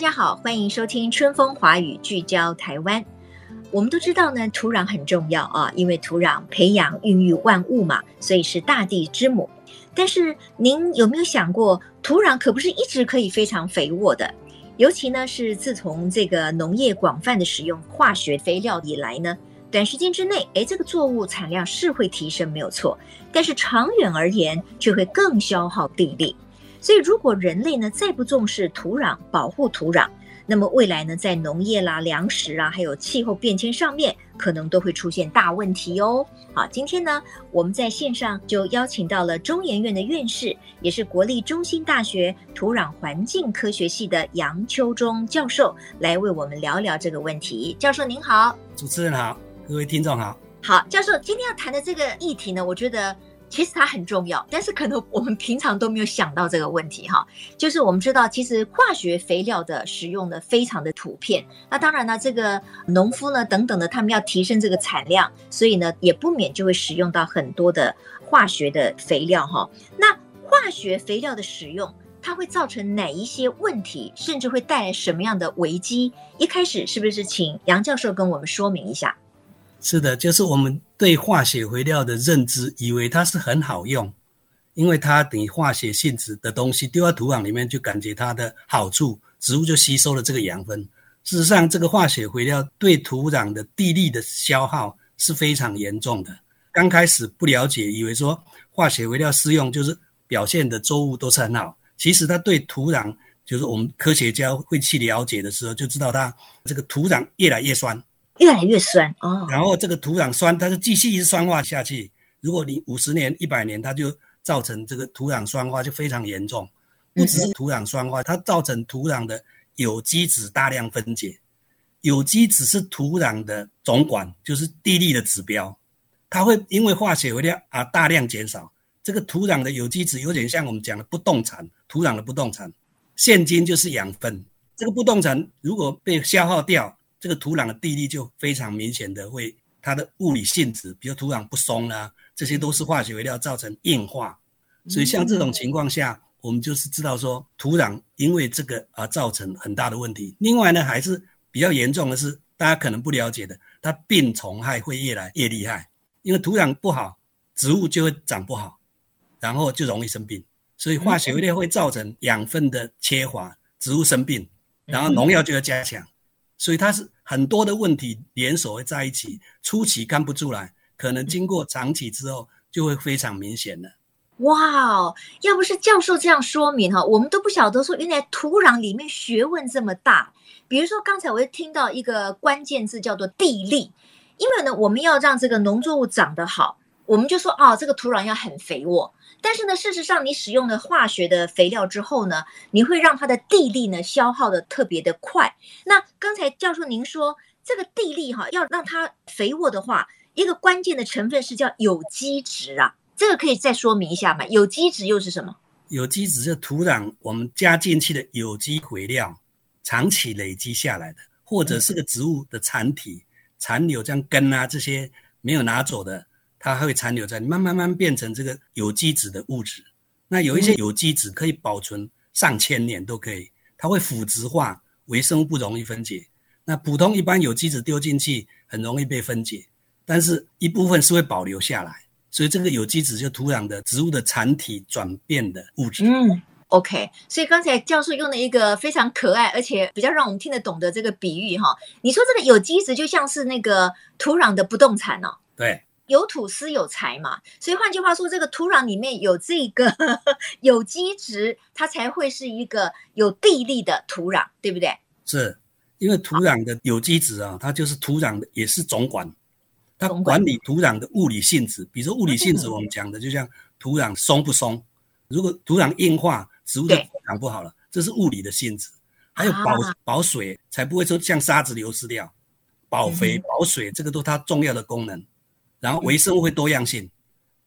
大家好，欢迎收听《春风华语》，聚焦台湾。我们都知道呢，土壤很重要啊，因为土壤培养、孕育万物嘛，所以是大地之母。但是，您有没有想过，土壤可不是一直可以非常肥沃的？尤其呢，是自从这个农业广泛的使用化学肥料以来呢，短时间之内，诶，这个作物产量是会提升，没有错。但是长远而言，却会更消耗地力。所以，如果人类呢，再不重视土壤，保护土壤，那么未来呢，在农业啦、粮食啊，还有气候变迁上面，可能都会出现大问题哦。好，今天呢，我们在线上就邀请到了中研院的院士，也是国立中兴大学土壤环境科学系的杨秋忠教授，来为我们聊聊这个问题。教授您好，主持人好，各位听众好。好，教授今天要谈的这个议题呢，我觉得。其实它很重要，但是可能我们平常都没有想到这个问题哈。就是我们知道，其实化学肥料的使用呢非常的普遍。那当然呢，这个农夫呢等等的，他们要提升这个产量，所以呢也不免就会使用到很多的化学的肥料哈。那化学肥料的使用，它会造成哪一些问题，甚至会带来什么样的危机？一开始是不是请杨教授跟我们说明一下？是的，就是我们对化学肥料的认知，以为它是很好用，因为它等于化学性质的东西丢到土壤里面，就感觉它的好处，植物就吸收了这个养分。事实上，这个化学肥料对土壤的地力的消耗是非常严重的。刚开始不了解，以为说化学肥料施用就是表现的作物都是很好，其实它对土壤，就是我们科学家会去了解的时候，就知道它这个土壤越来越酸。越来越酸哦，然后这个土壤酸，它就继续一直酸化下去。如果你五十年、一百年，它就造成这个土壤酸化就非常严重。不只是土壤酸化，它造成土壤的有机质大量分解。有机质是土壤的总管，就是地力的指标。它会因为化学肥料而大量减少。这个土壤的有机质有点像我们讲的不动产，土壤的不动产。现金就是养分，这个不动产如果被消耗掉。这个土壤的地力就非常明显的会，它的物理性质，比如土壤不松啦、啊，这些都是化学肥料造成硬化。所以像这种情况下，我们就是知道说，土壤因为这个而造成很大的问题。另外呢，还是比较严重的是，大家可能不了解的，它病虫害会越来越厉害。因为土壤不好，植物就会长不好，然后就容易生病。所以化学肥料会造成养分的缺乏，植物生病，然后农药就要加强。所以它是很多的问题连锁在一起，初期看不出来，可能经过长期之后就会非常明显了。哇哦，要不是教授这样说明哈，我们都不晓得说原来土壤里面学问这么大。比如说刚才我又听到一个关键字叫做地力，因为呢，我们要让这个农作物长得好，我们就说哦，这个土壤要很肥沃。但是呢，事实上，你使用了化学的肥料之后呢，你会让它的地力呢消耗的特别的快。那刚才教授您说，这个地力哈，要让它肥沃的话，一个关键的成分是叫有机质啊。这个可以再说明一下吗？有机质又是什么？有机质是土壤我们加进去的有机肥料，长期累积下来的，或者是个植物的残体、残留，像根啊这些没有拿走的。它还会残留在，慢慢慢变成这个有机质的物质。那有一些有机质可以保存上千年都可以，它会腐殖化，微生物不容易分解。那普通一般有机质丢进去很容易被分解，但是一部分是会保留下来。所以这个有机质就土壤的植物的残体转变的物质。嗯，OK。所以刚才教授用了一个非常可爱而且比较让我们听得懂的这个比喻哈，你说这个有机质就像是那个土壤的不动产哦。对。有土司有财嘛，所以换句话说，这个土壤里面有这个 有机质，它才会是一个有地力的土壤，对不对？是，因为土壤的有机质啊，它就是土壤的也是总管，它管理土壤的物理性质，比如说物理性质，我们讲的就像土壤松不松，如果土壤硬化，植物就长不好了，这是物理的性质。还有保保水，才不会说像沙子流失掉，保肥保水，这个都它重要的功能。然后微生物会多样性，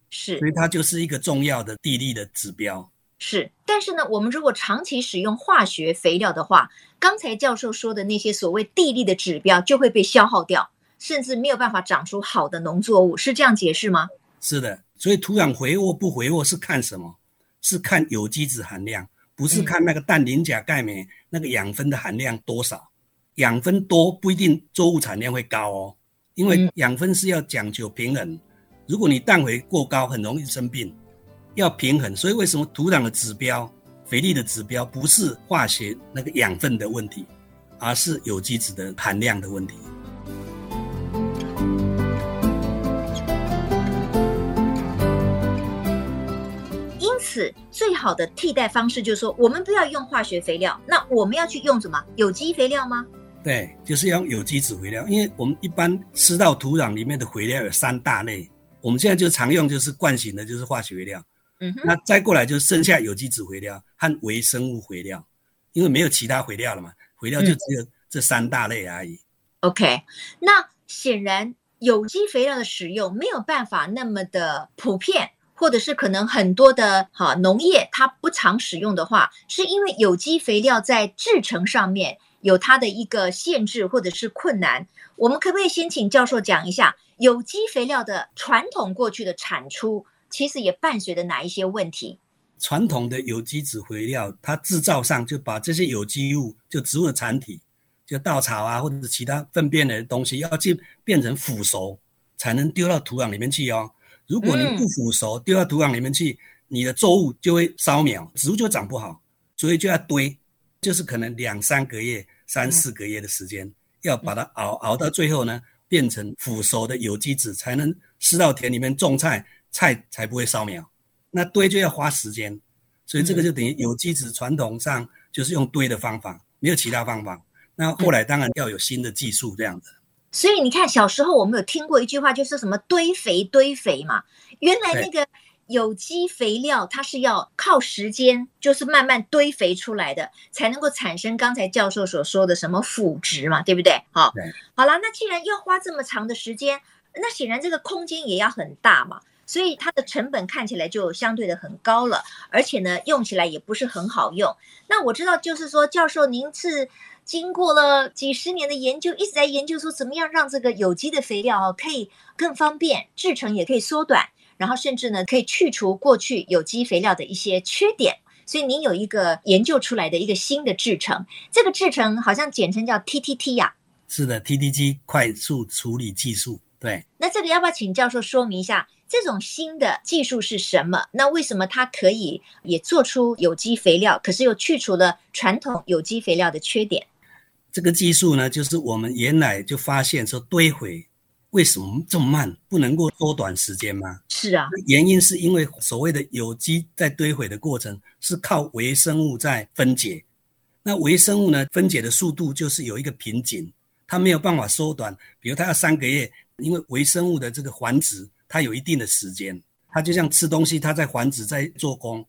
是，所以它就是一个重要的地力的指标。是，但是呢，我们如果长期使用化学肥料的话，刚才教授说的那些所谓地力的指标就会被消耗掉。甚至没有办法长出好的农作物，是这样解释吗？是的，所以土壤肥沃不肥沃是看什么？是看有机质含量，不是看那个氮磷钾钙镁那个养分的含量多少。养分多不一定作物产量会高哦，因为养分是要讲究平衡。如果你氮肥过高，很容易生病。要平衡，所以为什么土壤的指标、肥力的指标不是化学那个养分的问题，而是有机质的含量的问题。因此最好的替代方式就是说，我们不要用化学肥料，那我们要去用什么？有机肥料吗？对，就是要用有机质肥料。因为我们一般吃到土壤里面的肥料有三大类，我们现在就常用就是惯行的，就是化学肥料。嗯哼，那再过来就剩下有机质肥料和微生物肥料，因为没有其他肥料了嘛，肥料就只有这三大类而已。嗯、OK，那显然有机肥料的使用没有办法那么的普遍。或者是可能很多的哈农业它不常使用的话，是因为有机肥料在制成上面有它的一个限制或者是困难。我们可不可以先请教授讲一下有机肥料的传统过去的产出，其实也伴随着哪一些问题？传统的有机质肥料，它制造上就把这些有机物，就植物的残体，就稻草啊或者是其他粪便的东西，要去变成腐熟，才能丢到土壤里面去哦。如果你不腐熟，丢到土壤里面去，你的作物就会烧苗，植物就长不好，所以就要堆，就是可能两三个月、三四个月的时间，要把它熬熬到最后呢，变成腐熟的有机质，才能施到田里面种菜，菜才不会烧苗。那堆就要花时间，所以这个就等于有机质传统上就是用堆的方法，没有其他方法。那后来当然要有新的技术这样子。所以你看，小时候我们有听过一句话，就是什么堆肥堆肥嘛。原来那个有机肥料，它是要靠时间，就是慢慢堆肥出来的，才能够产生刚才教授所说的什么腐殖嘛，对不对？好，好了，那既然要花这么长的时间，那显然这个空间也要很大嘛，所以它的成本看起来就相对的很高了，而且呢，用起来也不是很好用。那我知道，就是说，教授您是。经过了几十年的研究，一直在研究说怎么样让这个有机的肥料哦可以更方便制成，也可以缩短，然后甚至呢可以去除过去有机肥料的一些缺点。所以您有一个研究出来的一个新的制程，这个制程好像简称叫 TTT 呀？是的，TTT 快速处理技术。对，那这个要不要请教授说明一下，这种新的技术是什么？那为什么它可以也做出有机肥料，可是又去除了传统有机肥料的缺点？这个技术呢，就是我们原来就发现说堆肥为什么这么慢，不能够缩短时间吗？是啊，原因是因为所谓的有机在堆毁的过程是靠微生物在分解，那微生物呢分解的速度就是有一个瓶颈，它没有办法缩短。比如它要三个月，因为微生物的这个繁殖它有一定的时间，它就像吃东西，它在繁殖在做工，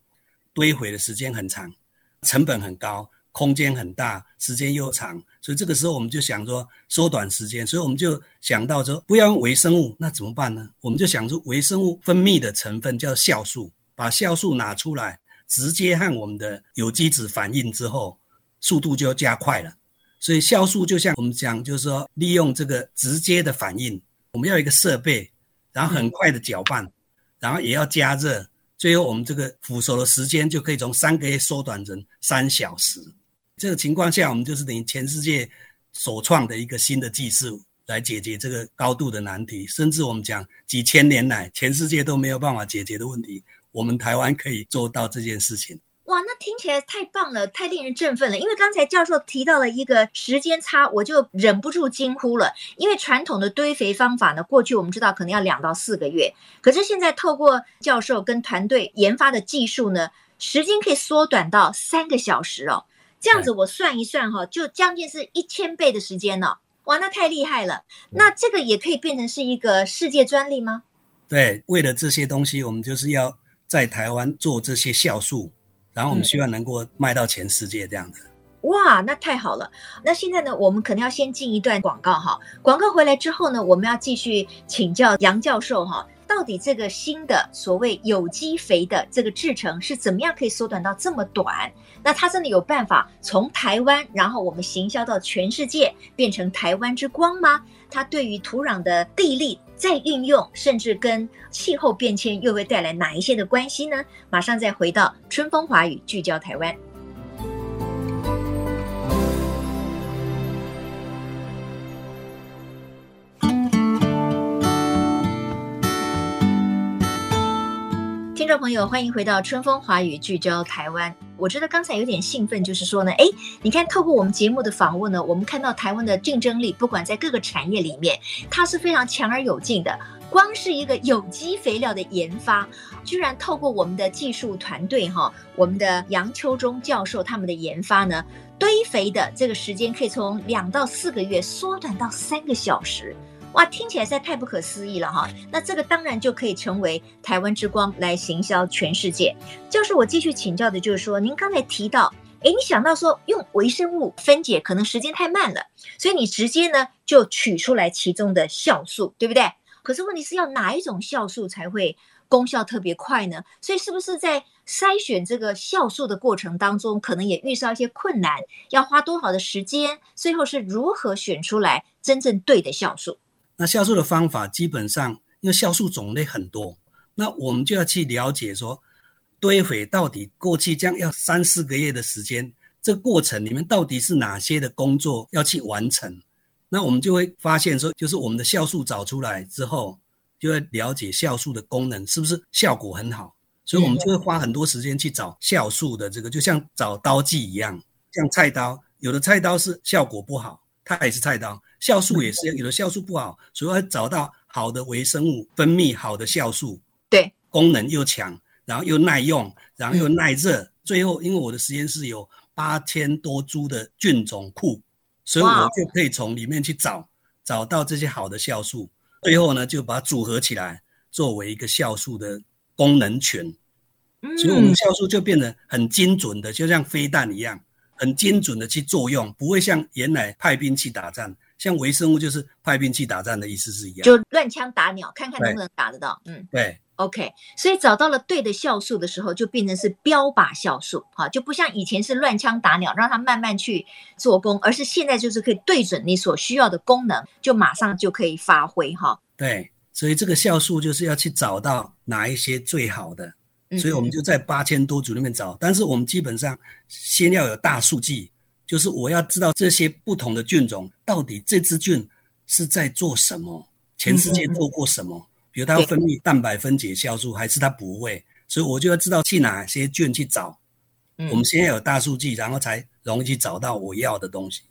堆毁的时间很长，成本很高。空间很大，时间又长，所以这个时候我们就想说缩短时间，所以我们就想到说不要用微生物，那怎么办呢？我们就想出微生物分泌的成分叫酵素，把酵素拿出来，直接和我们的有机质反应之后，速度就加快了。所以酵素就像我们讲，就是说利用这个直接的反应，我们要一个设备，然后很快的搅拌，然后也要加热，最后我们这个腐熟的时间就可以从三个月缩短成三小时。这个情况下，我们就是等于全世界首创的一个新的技术，来解决这个高度的难题，甚至我们讲几千年来全世界都没有办法解决的问题，我们台湾可以做到这件事情。哇，那听起来太棒了，太令人振奋了。因为刚才教授提到了一个时间差，我就忍不住惊呼了。因为传统的堆肥方法呢，过去我们知道可能要两到四个月，可是现在透过教授跟团队研发的技术呢，时间可以缩短到三个小时哦。这样子我算一算哈，就将近是一千倍的时间呢。哇，那太厉害了！那这个也可以变成是一个世界专利吗？对，为了这些东西，我们就是要在台湾做这些酵素，然后我们希望能够卖到全世界这样子。嗯、哇，那太好了！那现在呢，我们可能要先进一段广告哈。广告回来之后呢，我们要继续请教杨教授哈。到底这个新的所谓有机肥的这个制程是怎么样可以缩短到这么短？那它真的有办法从台湾，然后我们行销到全世界，变成台湾之光吗？它对于土壤的地力再运用，甚至跟气候变迁又会带来哪一些的关系呢？马上再回到春风华语，聚焦台湾。听众朋友，欢迎回到春风华语，聚焦台湾。我觉得刚才有点兴奋，就是说呢，哎，你看，透过我们节目的访问呢，我们看到台湾的竞争力，不管在各个产业里面，它是非常强而有劲的。光是一个有机肥料的研发，居然透过我们的技术团队哈，我们的杨秋中教授他们的研发呢，堆肥的这个时间可以从两到四个月缩短到三个小时。哇，听起来实在太不可思议了哈！那这个当然就可以成为台湾之光来行销全世界。教授，我继续请教的就是说，您刚才提到，诶，你想到说用微生物分解可能时间太慢了，所以你直接呢就取出来其中的酵素，对不对？可是问题是要哪一种酵素才会功效特别快呢？所以是不是在筛选这个酵素的过程当中，可能也遇上一些困难？要花多少的时间？最后是如何选出来真正对的酵素？那酵素的方法基本上，因为酵素种类很多，那我们就要去了解说，堆肥到底过去将要三四个月的时间，这个过程里面到底是哪些的工作要去完成？那我们就会发现说，就是我们的酵素找出来之后，就会了解酵素的功能是不是效果很好，所以我们就会花很多时间去找酵素的这个，就像找刀具一样，像菜刀，有的菜刀是效果不好，它也是菜刀。酵素也是有的，酵素不好，所以要找到好的微生物分泌好的酵素，对，功能又强，然后又耐用，然后又耐热。嗯、最后，因为我的实验室有八千多株的菌种库，所以我就可以从里面去找找到这些好的酵素，最后呢就把它组合起来，作为一个酵素的功能群。所以我们酵素就变得很精准的，就像飞弹一样，很精准的去作用，不会像原来派兵去打仗。像微生物就是派兵去打仗的意思是一样，就乱枪打鸟，看看能不能打得到。嗯，对，OK。所以找到了对的酵素的时候，就变成是标靶酵素，哈，就不像以前是乱枪打鸟，让它慢慢去做工，而是现在就是可以对准你所需要的功能，就马上就可以发挥，哈。对，所以这个酵素就是要去找到哪一些最好的，所以我们就在八千多组里面找，嗯、但是我们基本上先要有大数据。就是我要知道这些不同的菌种到底这支菌是在做什么，全世界做过什么？比如它要分泌蛋白分解酵素，还是它不会？所以我就要知道去哪些菌去找。我们先要有大数据，然后才容易去找到我要的东西。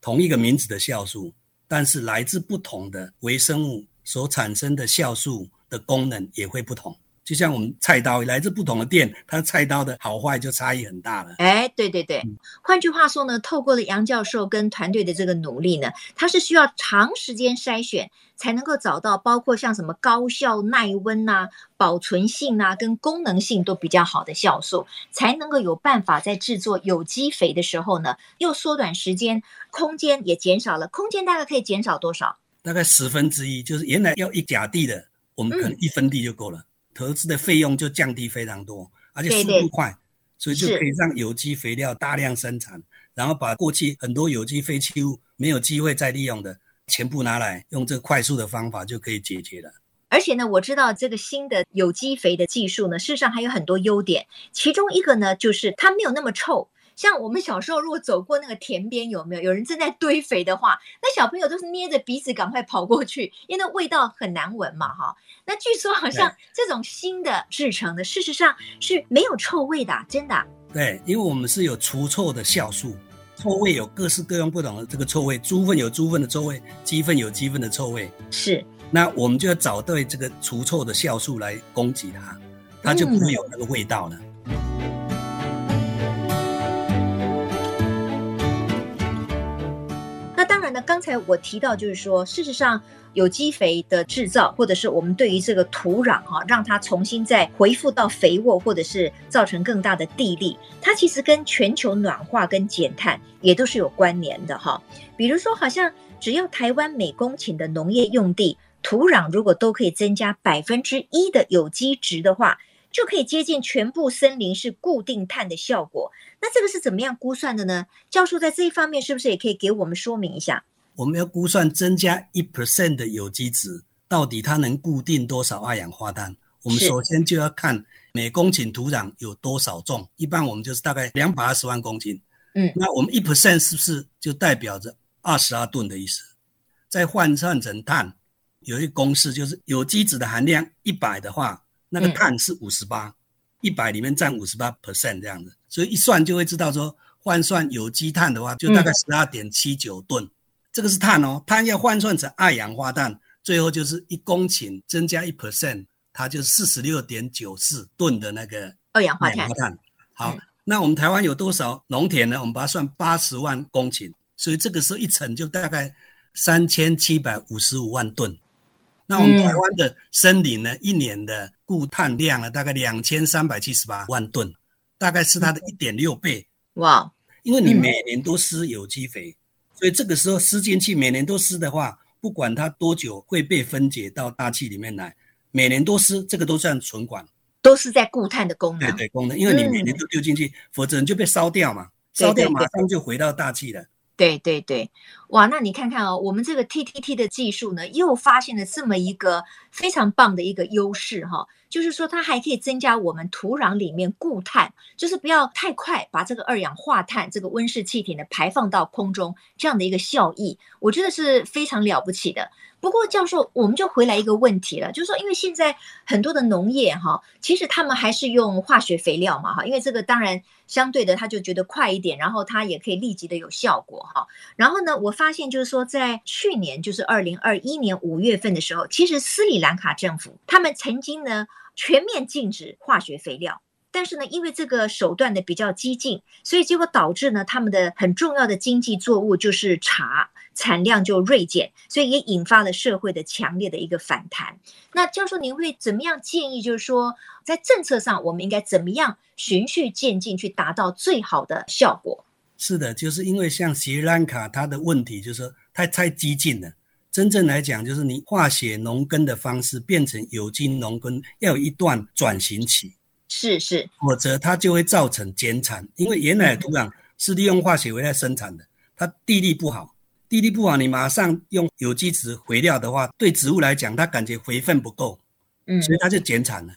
同一个名字的酵素，但是来自不同的微生物所产生的酵素的功能也会不同。就像我们菜刀来自不同的店，它菜刀的好坏就差异很大了。哎，对对对，嗯、换句话说呢，透过了杨教授跟团队的这个努力呢，它是需要长时间筛选，才能够找到包括像什么高效耐温呐、啊、保存性啊跟功能性都比较好的酵素，才能够有办法在制作有机肥的时候呢，又缩短时间，空间也减少了。空间大概可以减少多少？大概十分之一，就是原来要一甲地的，我们可能一分地就够了。嗯投资的费用就降低非常多，而且速度快，所以就可以让有机肥料大量生产，然后把过去很多有机废弃物没有机会再利用的，全部拿来用这个快速的方法就可以解决了。而且呢，我知道这个新的有机肥的技术呢，事实上还有很多优点，其中一个呢就是它没有那么臭。像我们小时候，如果走过那个田边，有没有有人正在堆肥的话，那小朋友都是捏着鼻子赶快跑过去，因为那味道很难闻嘛，哈。那据说好像这种新的制成的，事实上是没有臭味的，真的。对，因为我们是有除臭的酵素，臭味有各式各样不同的这个臭味，猪粪有猪粪的臭味，鸡粪有鸡粪的臭味。是。那我们就要找对这个除臭的酵素来攻击它，它就不会有那个味道了。嗯才才我提到，就是说，事实上，有机肥的制造，或者是我们对于这个土壤哈，让它重新再恢复到肥沃，或者是造成更大的地力，它其实跟全球暖化跟减碳也都是有关联的哈。比如说，好像只要台湾每公顷的农业用地土壤如果都可以增加百分之一的有机质的话，就可以接近全部森林是固定碳的效果。那这个是怎么样估算的呢？教授在这一方面是不是也可以给我们说明一下？我们要估算增加一 percent 的有机质，到底它能固定多少二氧化碳？我们首先就要看每公顷土壤有多少重，一般我们就是大概两百二十万公斤。嗯，那我们一 percent 是不是就代表着二十二吨的意思？再换算成碳，有一个公式，就是有机质的含量一百的话，那个碳是五十八，一百里面占五十八 percent 这样子，所以一算就会知道说，换算有机碳的话，就大概十二点七九吨。这个是碳哦，碳要换算成二氧化碳，最后就是一公顷增加一 percent，它就是四十六点九四吨的那个二氧化碳。好，那我们台湾有多少农田呢？我们把它算八十万公顷，所以这个时候一乘就大概三千七百五十五万吨。那我们台湾的森林呢，一年的固碳量呢，大概两千三百七十八万吨，大概是它的一点六倍。哇，因为你每年都施有机肥。所以这个时候湿进去，每年都湿的话，不管它多久会被分解到大气里面来，每年都湿，这个都算存管，都是在固碳的功能。对对，功能，因为你每年都丢进去，嗯、否则你就被烧掉嘛，烧掉马上就回到大气了。对对对，哇，那你看看哦，我们这个 TTT 的技术呢，又发现了这么一个非常棒的一个优势哈。就是说，它还可以增加我们土壤里面固碳，就是不要太快把这个二氧化碳这个温室气体呢排放到空中，这样的一个效益，我觉得是非常了不起的。不过，教授，我们就回来一个问题了，就是说，因为现在很多的农业哈，其实他们还是用化学肥料嘛哈，因为这个当然相对的他就觉得快一点，然后他也可以立即的有效果哈。然后呢，我发现就是说，在去年就是二零二一年五月份的时候，其实斯里兰卡政府他们曾经呢全面禁止化学肥料。但是呢，因为这个手段呢比较激进，所以结果导致呢他们的很重要的经济作物就是茶产量就锐减，所以也引发了社会的强烈的一个反弹。那教授您会怎么样建议？就是说在政策上我们应该怎么样循序渐进去达到最好的效果？是的，就是因为像斯里兰卡它的问题就是说太太激进了。真正来讲，就是你化学农耕的方式变成有机农耕，要有一段转型期。是是，否则它就会造成减产，因为原来的土壤是利用化学肥料生产的，它地力不好，地力不好，你马上用有机质肥料的话，对植物来讲，它感觉肥分不够，嗯，所以它就减产了。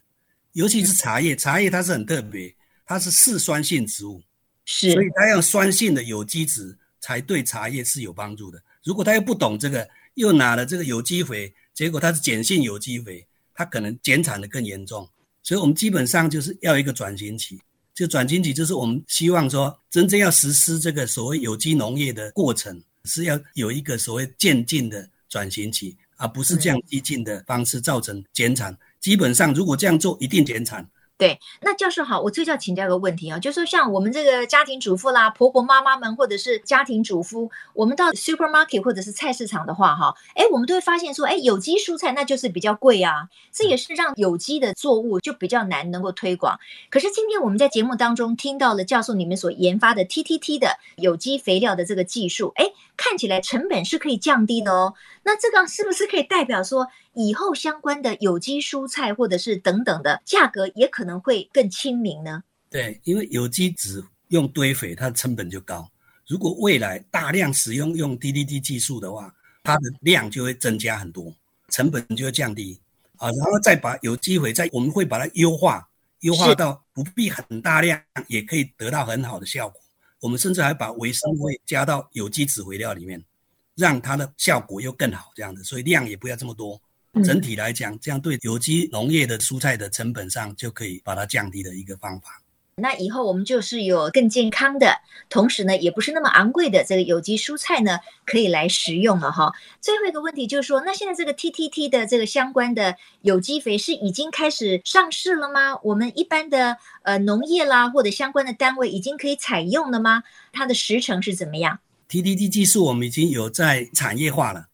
尤其是茶叶，茶叶它是很特别，它是嗜酸性植物，是，所以它要酸性的有机质才对茶叶是有帮助的。如果他又不懂这个，又拿了这个有机肥，结果它是碱性有机肥，它可能减产的更严重。所以，我们基本上就是要一个转型期。就转型期，就是我们希望说，真正要实施这个所谓有机农业的过程，是要有一个所谓渐进的转型期，而不是这样激进的方式造成减产。基本上，如果这样做，一定减产。对，那教授好，我最要请教一个问题啊，就是说像我们这个家庭主妇啦、婆婆妈妈们，或者是家庭主妇，我们到 supermarket 或者是菜市场的话，哈，哎，我们都会发现说，哎，有机蔬菜那就是比较贵啊，这也是让有机的作物就比较难能够推广。可是今天我们在节目当中听到了教授你们所研发的 TTT 的有机肥料的这个技术，哎，看起来成本是可以降低的哦。那这个是不是可以代表说，以后相关的有机蔬菜或者是等等的价格也可能会更亲民呢？对，因为有机质用堆肥，它的成本就高。如果未来大量使用用 DDT 技术的话，它的量就会增加很多，成本就会降低啊。然后再把有机肥再，我们会把它优化，优化到不必很大量，也可以得到很好的效果。我们甚至还把微生物加到有机质肥料里面。让它的效果又更好，这样子，所以量也不要这么多。整体来讲，这样对有机农业的蔬菜的成本上就可以把它降低的一个方法。那以后我们就是有更健康的，同时呢，也不是那么昂贵的这个有机蔬菜呢，可以来食用了哈。最后一个问题就是说，那现在这个 TTT 的这个相关的有机肥是已经开始上市了吗？我们一般的呃农业啦或者相关的单位已经可以采用了吗？它的时程是怎么样？TTD 技术我们已经有在产业化了，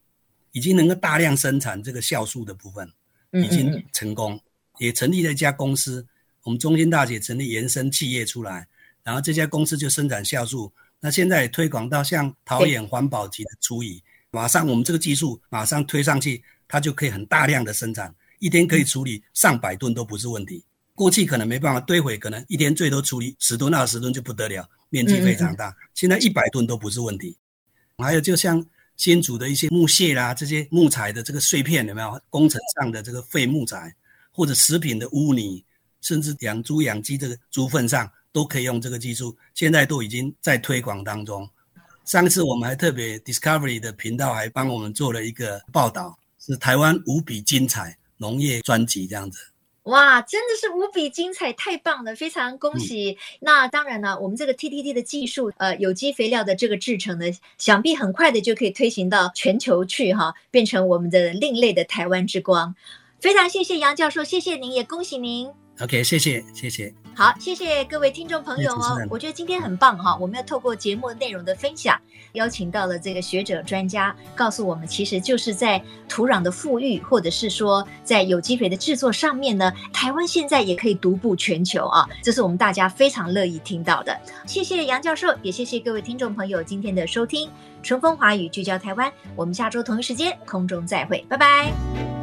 已经能够大量生产这个酵素的部分，已经成功，也成立了一家公司。我们中兴大学成立延伸企业出来，然后这家公司就生产酵素。那现在也推广到像桃园环保级的厨余，马上我们这个技术马上推上去，它就可以很大量的生产，一天可以处理上百吨都不是问题。过去可能没办法堆毁，可能一天最多处理十吨、二十吨就不得了，面积非常大。现在一百吨都不是问题。还有就像新竹的一些木屑啦，这些木材的这个碎片有没有？工程上的这个废木材，或者食品的污泥，甚至养猪养鸡这个猪粪上都可以用这个技术。现在都已经在推广当中。上次我们还特别 Discovery 的频道还帮我们做了一个报道，是台湾无比精彩农业专辑这样子。哇，真的是无比精彩，太棒了，非常恭喜！嗯、那当然呢，我们这个 TTD 的技术，呃，有机肥料的这个制成呢，想必很快的就可以推行到全球去哈，变成我们的另类的台湾之光。非常谢谢杨教授，谢谢您，也恭喜您。OK，谢谢，谢谢。好，谢谢各位听众朋友哦。我觉得今天很棒哈，我们要透过节目内容的分享，邀请到了这个学者专家，告诉我们，其实就是在土壤的富裕，或者是说在有机肥的制作上面呢，台湾现在也可以独步全球啊，这是我们大家非常乐意听到的。谢谢杨教授，也谢谢各位听众朋友今天的收听，春风华语聚焦台湾，我们下周同一时间空中再会，拜拜。